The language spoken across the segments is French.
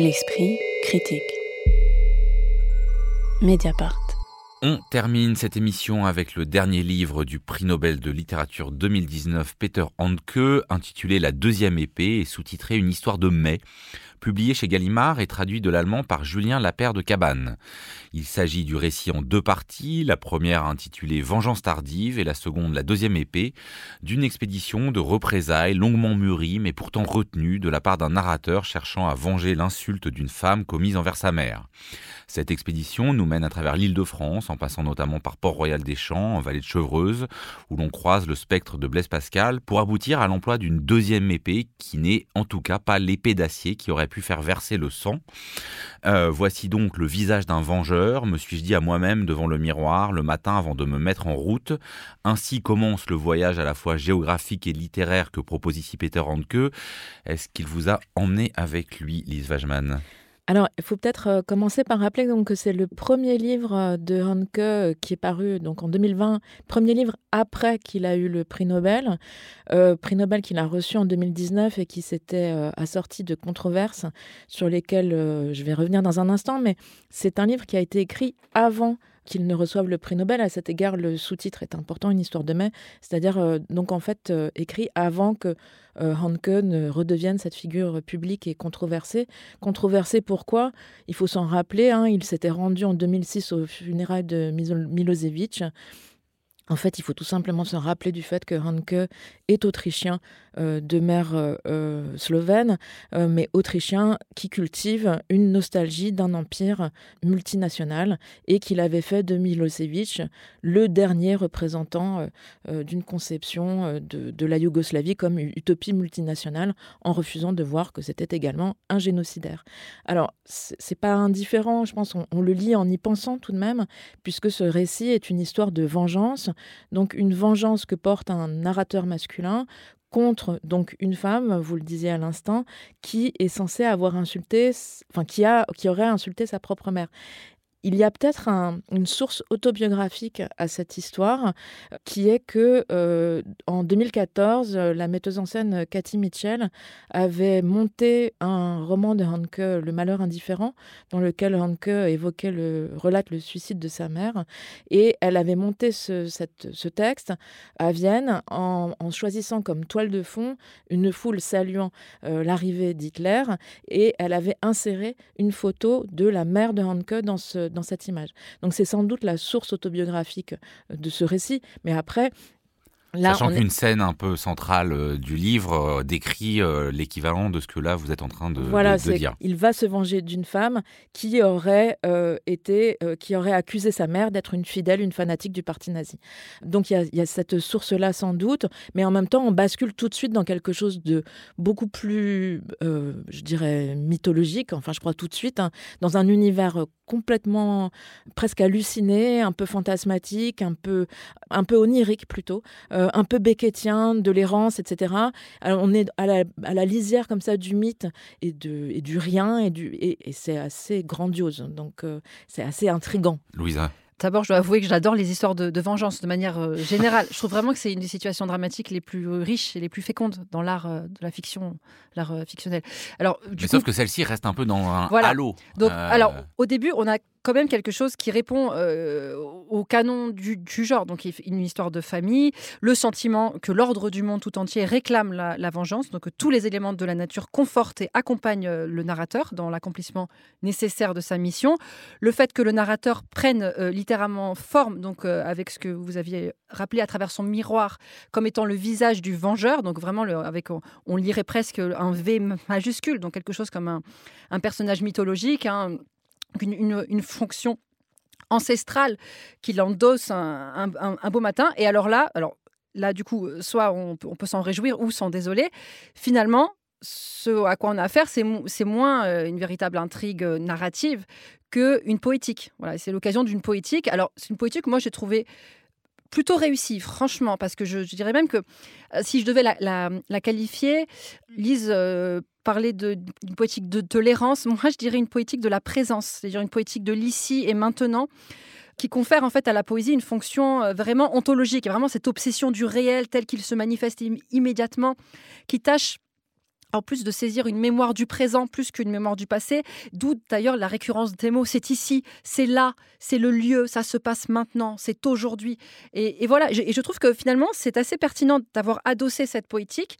L'esprit critique. Mediapart. On termine cette émission avec le dernier livre du prix Nobel de littérature 2019 Peter Handke, intitulé La deuxième épée et sous-titré Une histoire de mai publié chez Gallimard et traduit de l'allemand par Julien Lapère de Cabane. Il s'agit du récit en deux parties, la première intitulée Vengeance tardive et la seconde La deuxième épée, d'une expédition de représailles longuement mûrie mais pourtant retenue de la part d'un narrateur cherchant à venger l'insulte d'une femme commise envers sa mère. Cette expédition nous mène à travers l'île de France, en passant notamment par Port-Royal des Champs, en vallée de Chevreuse, où l'on croise le spectre de Blaise Pascal, pour aboutir à l'emploi d'une deuxième épée qui n'est en tout cas pas l'épée d'acier qui aurait pu faire verser le sang. Euh, voici donc le visage d'un vengeur, me suis-je dit à moi-même devant le miroir le matin avant de me mettre en route. Ainsi commence le voyage à la fois géographique et littéraire que propose ici Peter Handke. Est-ce qu'il vous a emmené avec lui, Lise Wajman alors, il faut peut-être euh, commencer par rappeler donc, que c'est le premier livre euh, de Hanke euh, qui est paru donc, en 2020, premier livre après qu'il a eu le prix Nobel, prix Nobel qu'il a reçu en 2019 et qui s'était assorti de controverses sur lesquelles je vais revenir dans un instant, mais c'est un livre qui a été écrit avant qu'il ne reçoive le prix Nobel. À cet égard, le sous-titre est important, une histoire de mai, c'est-à-dire euh, donc en fait euh, écrit avant que euh, Hanke ne redevienne cette figure publique et controversée. Controversée pourquoi? Il faut s'en rappeler, hein, il s'était rendu en 2006 au funérailles de Milosevic. En fait, il faut tout simplement se rappeler du fait que Hanke est autrichien de mère euh, euh, slovène, mais autrichien qui cultive une nostalgie d'un empire multinational et qu'il avait fait de Milosevic le dernier représentant d'une conception de, la Yougoslavie comme utopie multinationale en refusant de voir que c'était également un génocidaire. Alors, c'est pas indifférent, je pense, on le lit en y pensant tout de même, puisque ce récit est une histoire de vengeance, donc une vengeance que porte un narrateur masculin contre donc une femme, vous le disiez à l'instant, qui est censée avoir insulté, enfin qui a, qui aurait insulté sa propre mère. Il y a peut-être une source autobiographique à cette histoire, qui est que euh, en 2014, la metteuse en scène Cathy Mitchell avait monté un roman de Hanke, Le Malheur indifférent, dans lequel Hanke évoquait le relate le suicide de sa mère, et elle avait monté ce, texte à Vienne en, choisissant comme toile de fond une foule saluant euh, l'arrivée d'Hitler, et elle avait inséré une photo de la mère de Hanke dans ce dans cette image. Donc c'est sans doute la source autobiographique de ce récit, mais après, Sachant qu'une scène un peu centrale euh, du livre euh, décrit euh, l'équivalent de ce que là vous êtes en train de, voilà, de, dire. Il va se venger d'une femme qui aurait été, qui aurait accusé sa mère d'être une fidèle, une fanatique du parti nazi. Donc il y, a, cette source-là sans doute, mais en même temps on bascule tout de suite dans quelque chose de beaucoup plus, je dirais, mythologique. Enfin, je crois tout de suite hein, dans un univers complètement presque halluciné, un peu fantasmatique, un peu, un peu onirique plutôt. Euh, un peu beckettien, de l'errance, etc. On est à la, lisière comme ça du mythe et, de, et du rien, et, du, et, c'est assez grandiose. Donc, euh, c'est assez intrigant. Louisa D'abord, je dois avouer que j'adore les histoires de, vengeance de manière euh, générale. Je trouve vraiment que c'est une des situations dramatiques les plus riches et les plus fécondes dans l'art de la fiction, l'art fictionnel. Alors, Mais sauf que celle-ci reste un peu dans un halo. Donc, alors, au début, on a quand même quelque chose qui répond euh, au canon du, genre. Donc, une histoire de famille, le sentiment que l'ordre du monde tout entier réclame la, vengeance, donc que tous les éléments de la nature confortent et accompagnent euh, le narrateur dans l'accomplissement nécessaire de sa mission, le fait que le narrateur prenne euh, littéralement forme, donc avec ce que vous aviez rappelé à travers son miroir, comme étant le visage du vengeur, donc vraiment, avec, on, lirait presque un V majuscule, donc quelque chose comme un, un personnage mythologique. Hein, une, fonction ancestrale qu'il endosse un, beau matin. Et alors là, alors là du coup, soit on, peut s'en réjouir ou s'en désoler. Finalement, ce à quoi on a affaire, c'est moins euh, une véritable intrigue euh, narrative qu'une poétique. Voilà, c'est l'occasion d'une poétique. Alors, c'est une poétique que moi j'ai trouvé plutôt réussie, franchement, parce que je, dirais même que euh, si je devais la, qualifier, Lise parler d'une poétique de tolérance, moi je dirais une poétique de la présence, c'est-à-dire une poétique de l'ici et maintenant qui confère en fait à la poésie une fonction euh, vraiment ontologique, vraiment cette obsession du réel tel qu'il se manifeste immédiatement, qui tâche en plus de saisir une mémoire du présent plus qu'une mémoire du passé, d'où d'ailleurs la récurrence des mots, c'est ici, c'est là, c'est le lieu, ça se passe maintenant, c'est aujourd'hui. Et, voilà, et je trouve que finalement, c'est assez pertinent d'avoir adossé cette poétique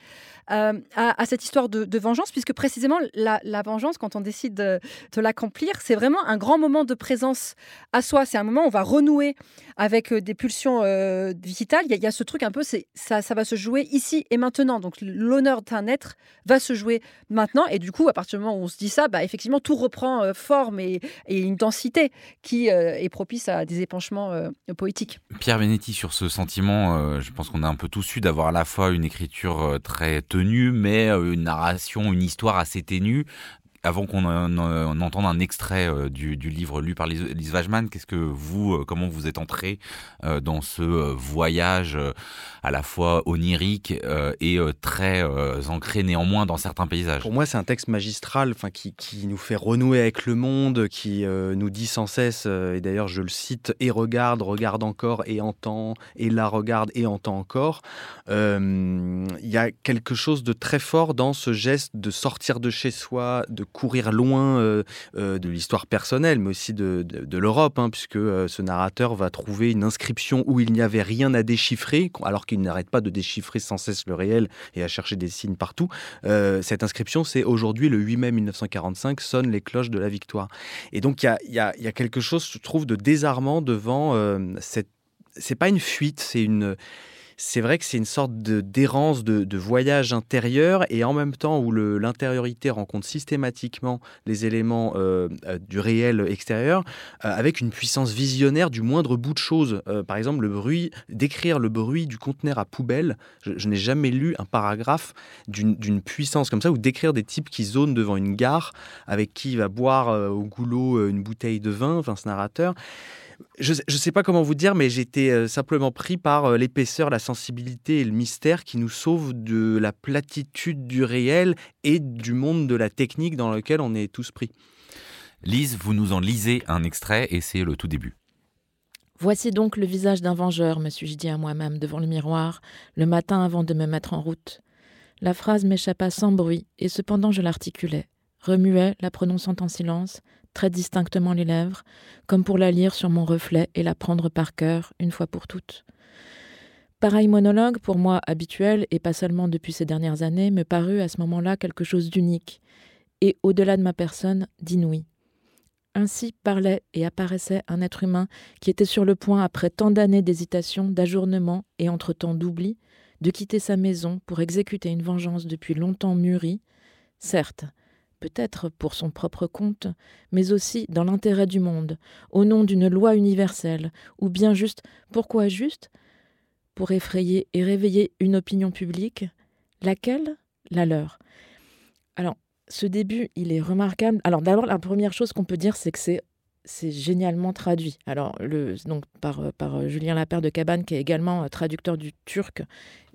euh, à, cette histoire de, vengeance, puisque précisément, la, vengeance, quand on décide de, l'accomplir, c'est vraiment un grand moment de présence à soi. C'est un moment où on va renouer avec euh, des pulsions euh, vitales. Il y, a, ce truc un peu, ça, ça va se jouer ici et maintenant. Donc l'honneur d'un être va se jouer maintenant. Et du coup, à partir du moment où on se dit ça, bah, effectivement, tout reprend euh, forme et, une densité qui euh, est propice à des épanchements euh, poétiques. Pierre Benetti, sur ce sentiment, je pense qu'on a un peu tous eu d'avoir à la fois une écriture très tenue, mais une narration, une histoire assez ténue avant qu'on entende un extrait euh, du, livre lu par Lise Wajman, qu'est-ce que vous, euh, comment vous êtes entré euh, dans ce voyage à la fois onirique et très ancré néanmoins dans certains paysages? Pour moi, c'est un texte magistral, enfin qui, nous fait renouer avec le monde, qui nous dit sans cesse, et d'ailleurs je le cite, et regarde, regarde encore, et entend, et là regarde, et entend encore. Il y a quelque chose de très fort dans ce geste de sortir de chez soi, de courir loin euh, euh, de l'histoire personnelle, mais aussi de, l'Europe, hein, puisque euh, ce narrateur va trouver une inscription où il n'y avait rien à déchiffrer, alors qu'il n'arrête pas de déchiffrer sans cesse le réel et à chercher des signes partout. cette inscription, c'est aujourd'hui, le 8 mai 1945, sonnent les cloches de la victoire. Et donc, il y a, y a, quelque chose, je trouve, de désarmant devant cette... C'est pas une fuite, c'est une c'est vrai que c'est une sorte d'errance, de, voyage intérieur, et en même temps où l'intériorité rencontre systématiquement les éléments euh, euh, du réel extérieur, euh, avec une puissance visionnaire du moindre bout de choses. par exemple, le bruit, décrire le bruit du conteneur à poubelle, je, n'ai jamais lu un paragraphe d'une puissance comme ça, ou décrire des types qui zonent devant une gare, avec qui il va boire au goulot une bouteille de vin, enfin ce narrateur je ne sais pas comment vous dire, mais j'étais euh, simplement pris par euh, l'épaisseur, la sensibilité et le mystère qui nous sauvent de la platitude du réel et du monde de la technique dans lequel on est tous pris. Lise, vous nous en lisez un extrait et c'est le tout début. Voici donc le visage d'un vengeur, me suis-je dit à moi-même devant le miroir, le matin avant de me mettre en route. La phrase m'échappa sans bruit, et cependant je l'articulais, remuais, la prononçant en silence, très distinctement les lèvres, comme pour la lire sur mon reflet et la prendre par cœur une fois pour toutes. Pareil monologue, pour moi habituel, et pas seulement depuis ces dernières années, me parut à ce moment-là quelque chose d'unique, et au-delà de ma personne, d'inouï. Ainsi parlait et apparaissait un être humain qui était sur le point, après tant d'années d'hésitation, d'ajournement et entre-temps d'oubli, de quitter sa maison pour exécuter une vengeance depuis longtemps mûrie, certes, peut-être pour son propre compte, mais aussi dans l'intérêt du monde, au nom d'une loi universelle, ou bien juste, pourquoi juste? Pour effrayer et réveiller une opinion publique, laquelle? La leur. Alors, ce début, il est remarquable. Alors d'abord, la première chose qu'on peut dire, c'est que c'est c'est génialement traduit. Alors, le, donc par, par Julien Lapère de Cabane, qui est également euh, traducteur du turc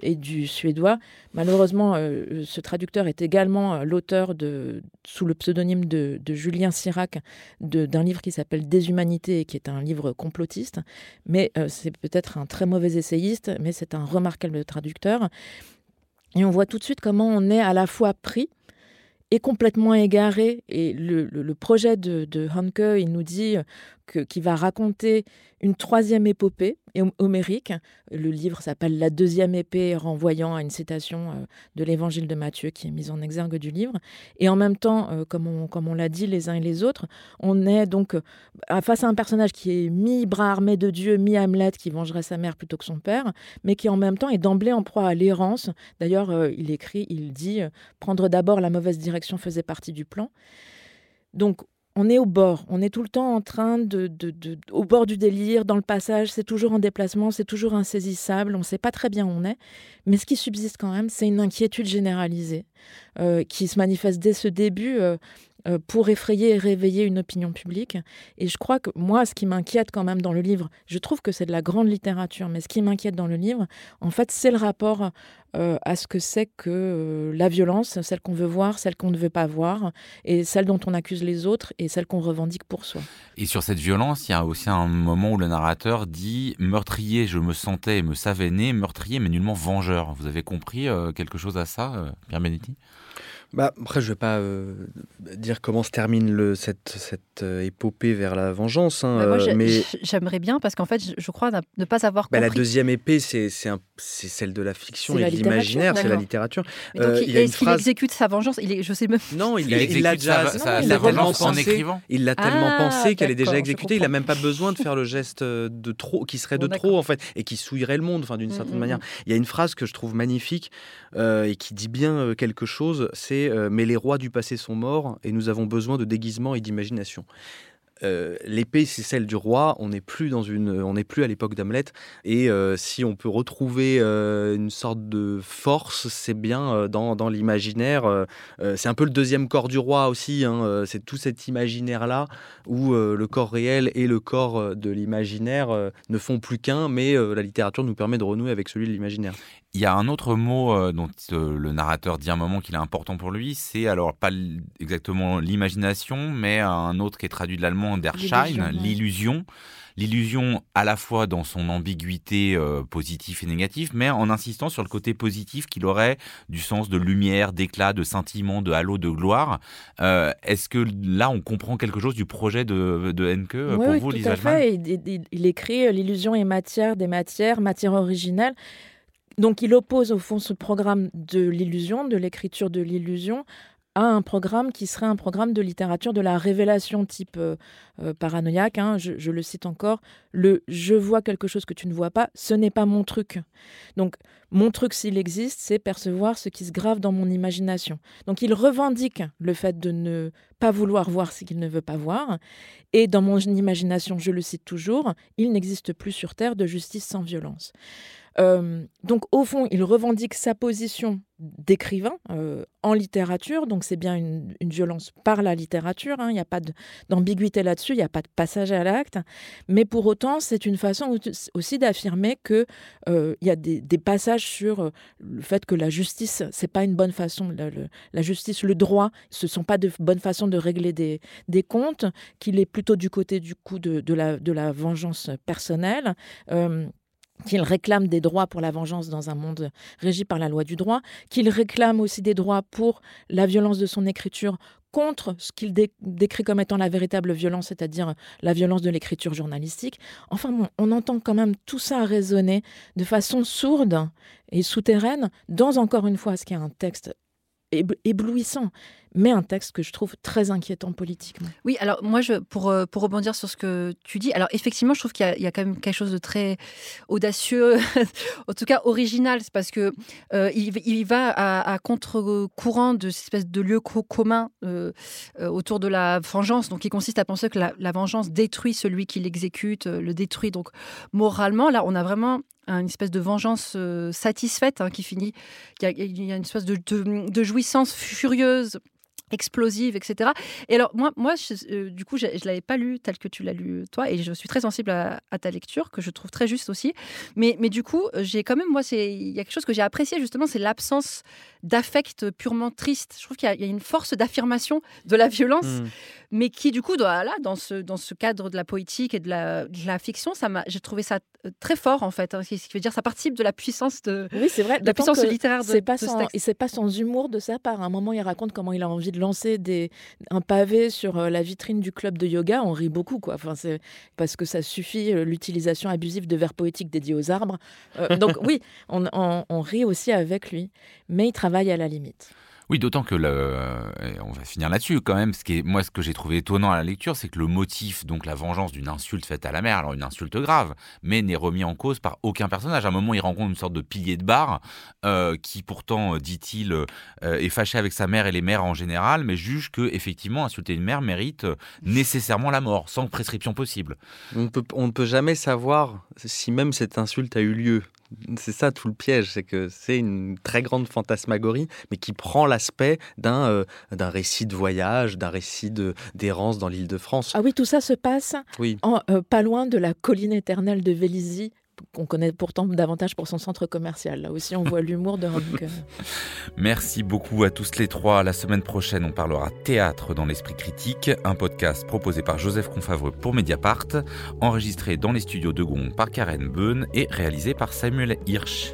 et du suédois. Malheureusement, euh, ce traducteur est également euh, l'auteur, de, sous le pseudonyme de, Julien Sirac, d'un livre qui s'appelle Déshumanité, qui est un livre complotiste. Mais c'est peut-être un très mauvais essayiste, mais c'est un remarquable traducteur. Et on voit tout de suite comment on est à la fois pris est complètement égaré. Et le, projet de, de Hanke, il nous dit qu'il va raconter une troisième épopée homérique. Le livre s'appelle La deuxième épée, renvoyant à une citation euh, de l'évangile de Matthieu qui est mise en exergue du livre. Et en même temps, euh, comme on, comme on l'a dit les uns et les autres, on est donc euh, face à un personnage qui est mi-bras armé de Dieu, mi-Hamlet, qui vengerait sa mère plutôt que son père, mais qui en même temps est d'emblée en proie à l'errance. D'ailleurs, il écrit, il dit, prendre d'abord la mauvaise direction faisait partie du plan. Donc on est au bord, on est tout le temps en train de, au bord du délire, dans le passage, c'est toujours en déplacement, c'est toujours insaisissable, on ne sait pas très bien où on est, mais ce qui subsiste quand même, c'est une inquiétude généralisée euh, qui se manifeste dès ce début. Euh, pour effrayer et réveiller une opinion publique. Et je crois que moi, ce qui m'inquiète quand même dans le livre, je trouve que c'est de la grande littérature, mais ce qui m'inquiète dans le livre, en fait, c'est le rapport euh, à ce que c'est que euh, la violence, celle qu'on veut voir, celle qu'on ne veut pas voir, et celle dont on accuse les autres, et celle qu'on revendique pour soi. Et sur cette violence, il y a aussi un moment où le narrateur dit Meurtrier, je me sentais et me savais né, meurtrier, mais nullement vengeur. Vous avez compris quelque chose à ça, Pierre Benetti? Bah, après, je ne vais pas euh, dire comment se termine le, cette, cette euh, épopée vers la vengeance. Hein, Bah, moi, euh, mais j'aimerais bien parce qu'en fait, je, crois ne pas avoir bah, la deuxième épée, c'est c'est un- c'est celle de la fiction et de l'imaginaire, c'est la littérature. Euh, il- est-ce qu'il phrase- exécute sa vengeance? Il est, Je sais même. Non, il sa, déjà. sa- il sa l'a tellement pensé. écrivant. Il l'a tellement Ah, pensé qu'elle est déjà exécutée. Il n'a même pas besoin de faire le geste euh, de trop, qui serait Bon, de trop en fait, et qui souillerait le monde, enfin d'une Mm, certaine mm, manière. Il y a une phrase que je trouve magnifique euh, et qui dit bien euh, quelque chose. C'est euh, mais les rois du passé sont morts et nous avons besoin de déguisement et d'imagination. Euh, L'épée, c'est celle du roi. On n'est plus dans une, on n'est plus à l'époque d'Hamlet. Et euh, si on peut retrouver euh, une sorte de force, c'est bien dans, dans l'imaginaire. C'est un peu le deuxième corps du roi aussi. hein. C'est tout cet imaginaire-là où euh, le corps réel et le corps de l'imaginaire ne font plus qu'un, mais la littérature nous permet de renouer avec celui de l'imaginaire. Il y a un autre mot euh, dont euh, le narrateur dit un moment qu'il est important pour lui, c'est alors pas exactement l'imagination, mais un autre qui est traduit de l'allemand, der Schein, L'illusion, l'illusion. À la fois dans son ambiguïté euh, positive et négative, mais en insistant sur le côté positif qu'il aurait du sens de lumière, d'éclat, de scintillement, de halo, de gloire. Euh, Est-ce que là on comprend quelque chose du projet de, de Henke Oui, pour oui, vous, tout Lisa à fait. Il, il- il écrit L'illusion est matière des matières, matière originelle. Donc il oppose au fond ce programme de l'illusion, de l'écriture de l'illusion, à un programme qui serait un programme de littérature de la révélation type euh, euh, paranoïaque. hein. Je, je le cite encore. Le je vois quelque chose que tu ne vois pas, ce n'est pas mon truc. Donc mon truc, s'il existe, c'est percevoir ce qui se grave dans mon imagination. Donc il revendique le fait de ne pas vouloir voir ce qu'il ne veut pas voir. Et dans mon imagination, je le cite toujours, il n'existe plus sur Terre de justice sans violence. Euh, donc au fond, il revendique sa position d'écrivain euh, en littérature, donc c'est bien une, violence par la littérature, hein, il n'y a pas d'ambiguïté là-dessus, il n'y a pas de passage à l'acte, mais pour autant c'est une façon au- aussi d'affirmer que euh, il y a des passages sur euh, le fait que la justice, c'est pas une bonne façon, la, justice, le droit, ce sont pas de bonnes façons de régler des, des comptes, qu'il est plutôt du côté du coup de, de la, de la vengeance personnelle. euh, qu'il réclame des droits pour la vengeance dans un monde régi par la loi du droit, qu'il réclame aussi des droits pour la violence de son écriture contre ce qu'il dé- décrit comme étant la véritable violence, c'est-à-dire la violence de l'écriture journalistique. Enfin, bon, on entend quand même tout ça résonner de façon sourde et souterraine dans, encore une fois, ce qui est un texte éblouissant, mais un texte que je trouve très inquiétant politiquement. Oui, alors moi, je, pour, euh, pour rebondir sur ce que tu dis, alors effectivement, je trouve qu'il y, a- quand même quelque chose de très audacieux, en tout cas original, c'est parce que euh, il, va à, contre-courant de cette espèce de lieu co- commun euh, euh, autour de la vengeance, donc qui consiste à penser que la, vengeance détruit celui qui l'exécute, le détruit. Donc moralement, là, on a vraiment une espèce de vengeance euh, satisfaite hein, qui finit. Il y, a, une espèce de jouissance furieuse explosive, etc. Et alors, moi, moi je, euh, du coup, je ne l'avais pas lu tel que tu l'as lu, toi, et je suis très sensible à, à ta lecture, que je trouve très juste aussi. Mais, mais du coup, j'ai quand même, moi, c'est- il y a quelque chose que j'ai apprécié, justement, c'est l'absence d'affect purement triste. Je trouve qu'il y, a- il y a une force d'affirmation de la violence, Mm. mais qui, du coup, doit, là, dans ce, dans ce cadre de la poétique et de la, de la fiction, ça m'a, j'ai trouvé ça euh, très fort, en fait. hein, ce qui veut dire, ça participe de la puissance de, Oui, c'est vrai. de la puissance littéraire de, C'est pas, de ce sans, texte. et c'est pas sans humour de sa part. À un moment, il raconte comment il a envie de lancer des, un pavé sur euh, la vitrine du club de yoga. On rit beaucoup, quoi. Enfin, c'est parce que ça suffit euh, l'utilisation abusive de vers poétiques dédiés aux arbres. Euh, donc oui, on, on- on rit aussi avec lui, mais il travaille à la limite. Oui, d'autant que le, et on va finir là-dessus quand même. Ce qui est, moi, ce que j'ai trouvé étonnant à la lecture, c'est que le motif, donc la vengeance d'une insulte faite à la mère, alors une insulte grave, mais n'est remis en cause par aucun personnage. À un moment, il rencontre une sorte de pilier de bar euh, qui, pourtant, euh, dit-il, euh, est fâché avec sa mère et les mères en général, mais juge que effectivement, insulter une mère mérite euh, nécessairement la mort, sans prescription possible. On, peut, on ne peut jamais savoir si même cette insulte a eu lieu. C'est ça tout le piège, c'est que c'est une très grande fantasmagorie, mais qui prend l'aspect d'un euh, d'un récit de voyage, d'un récit de- d'errance dans l'île de France. Ah oui, tout ça se passe Oui. en, euh, pas loin de la colline éternelle de Vélizy, qu'on connaît pourtant davantage pour son centre commercial. Là aussi, on voit l'humour de Hanke. Merci beaucoup à tous les trois. La semaine prochaine, on parlera théâtre dans l'esprit critique, un podcast proposé par Joseph Confavreux pour Mediapart, enregistré dans les studios de Gond par Karen Beun et réalisé par Samuel Hirsch.